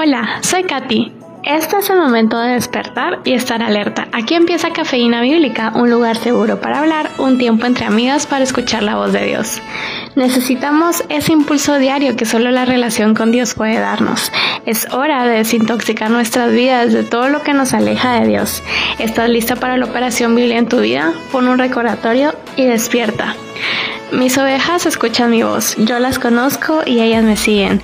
Hola, soy Katy. Este es el momento de despertar y estar alerta. Aquí empieza Cafeína Bíblica, un lugar seguro para hablar, un tiempo entre amigas para escuchar la voz de Dios. Necesitamos ese impulso diario que solo la relación con Dios puede darnos. Es hora de desintoxicar nuestras vidas de todo lo que nos aleja de Dios. ¿Estás lista para la operación Biblia en tu vida? Pon un recordatorio y despierta. Mis ovejas escuchan mi voz, yo las conozco y ellas me siguen.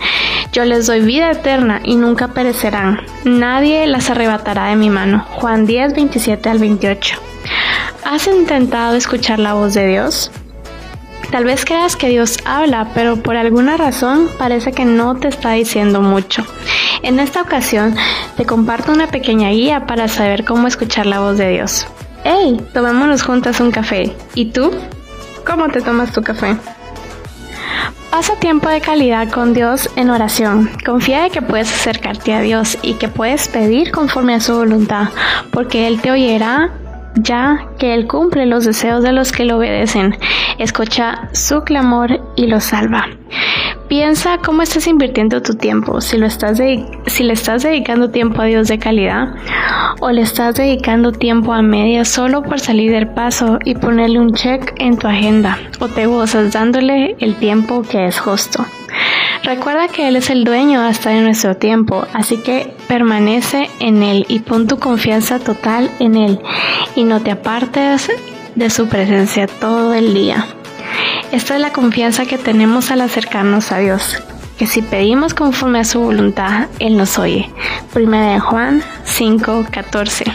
Yo les doy vida eterna y nunca perecerán. Nadie las arrebatará de mi mano. Juan 10, 27 al 28. ¿Has intentado escuchar la voz de Dios? Tal vez creas que Dios habla, pero por alguna razón parece que no te está diciendo mucho. En esta ocasión te comparto una pequeña guía para saber cómo escuchar la voz de Dios. ¡Hey! Tomémonos juntas un café. ¿Y tú? ¿Cómo te tomas tu café? Pasa tiempo de calidad con Dios en oración. Confía de que puedes acercarte a Dios y que puedes pedir conforme a su voluntad, porque Él te oyerá ya que Él cumple los deseos de los que le obedecen. Escucha su clamor y lo salva. Piensa cómo estás invirtiendo tu tiempo, si, lo estás si le estás dedicando tiempo a Dios de calidad o le estás dedicando tiempo a media solo por salir del paso y ponerle un check en tu agenda o te gozas dándole el tiempo que es justo. Recuerda que Él es el dueño hasta de nuestro tiempo, así que permanece en Él y pon tu confianza total en Él y no te apartes de su presencia todo el día. Esta es la confianza que tenemos al acercarnos a Dios, que si pedimos conforme a su voluntad, Él nos oye. Primera de Juan 5:14.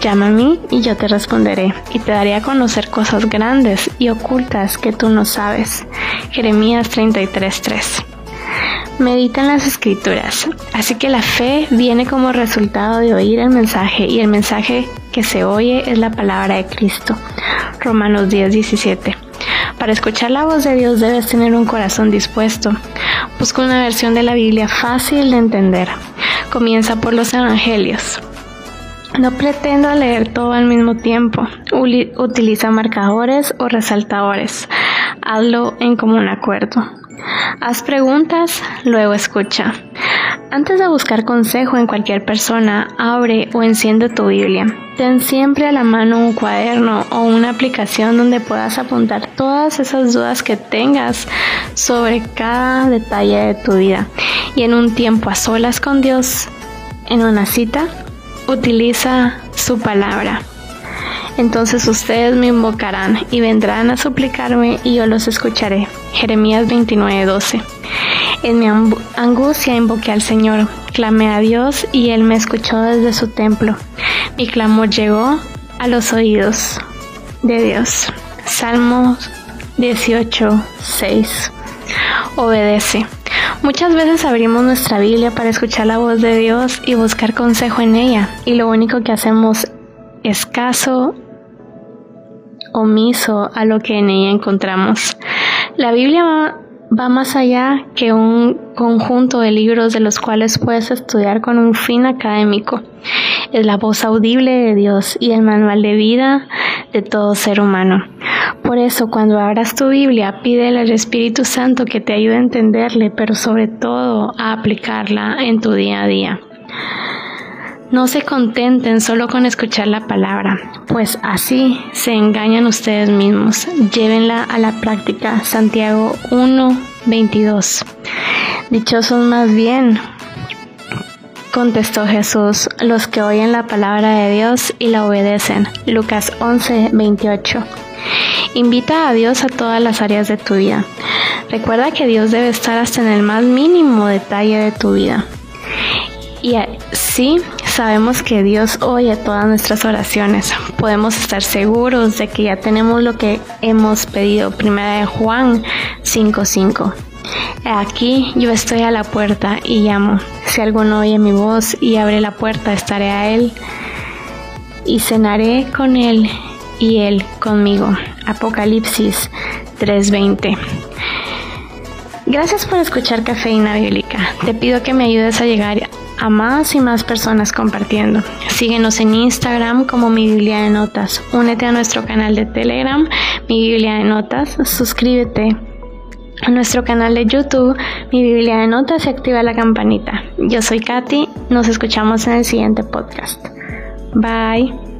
Llama a mí y yo te responderé y te daré a conocer cosas grandes y ocultas que tú no sabes. Jeremías 33:3. Medita en las escrituras. Así que la fe viene como resultado de oír el mensaje y el mensaje que se oye es la palabra de Cristo. Romanos 10:17. Para escuchar la voz de Dios debes tener un corazón dispuesto. Busca una versión de la Biblia fácil de entender. Comienza por los Evangelios. No pretendo leer todo al mismo tiempo. Utiliza marcadores o resaltadores. Hazlo en común acuerdo. Haz preguntas, luego escucha. Antes de buscar consejo en cualquier persona, abre o enciende tu Biblia. Ten siempre a la mano un cuaderno o una aplicación donde puedas apuntar todas esas dudas que tengas sobre cada detalle de tu vida. Y en un tiempo a solas con Dios, en una cita, utiliza su palabra. Entonces ustedes me invocarán y vendrán a suplicarme y yo los escucharé. Jeremías 29:12. En mi angustia invoqué al Señor, clamé a Dios y Él me escuchó desde su templo. Mi clamor llegó a los oídos de Dios. Salmos 18:6. Obedece. Muchas veces abrimos nuestra Biblia para escuchar la voz de Dios y buscar consejo en ella, y lo único que hacemos es caso omiso a lo que en ella encontramos. La Biblia va más allá que un conjunto de libros de los cuales puedes estudiar con un fin académico. Es la voz audible de Dios y el manual de vida de todo ser humano. Por eso, cuando abras tu Biblia, pídele al Espíritu Santo que te ayude a entenderle, pero sobre todo a aplicarla en tu día a día. No se contenten solo con escuchar la palabra, pues así se engañan ustedes mismos. Llévenla a la práctica. Santiago 1, 22. Dichosos más bien, contestó Jesús, los que oyen la palabra de Dios y la obedecen. Lucas 11, 28. Invita a Dios a todas las áreas de tu vida. Recuerda que Dios debe estar hasta en el más mínimo detalle de tu vida. Y así sabemos que Dios oye todas nuestras oraciones. Podemos estar seguros de que ya tenemos lo que hemos pedido. Primera de Juan 5:5. Aquí yo estoy a la puerta y llamo. Si alguno oye mi voz y abre la puerta, estaré a él y cenaré con él y él conmigo. Apocalipsis 3:20. Gracias por escuchar Cafeína Bíblica. Te pido que me ayudes a llegar a más y más personas compartiendo. Síguenos en Instagram como Mi Biblia de Notas. Únete a nuestro canal de Telegram, Mi Biblia de Notas. Suscríbete a nuestro canal de YouTube, mi Biblia de Notas y activa la campanita. Yo soy Katy, nos escuchamos en el siguiente podcast. Bye.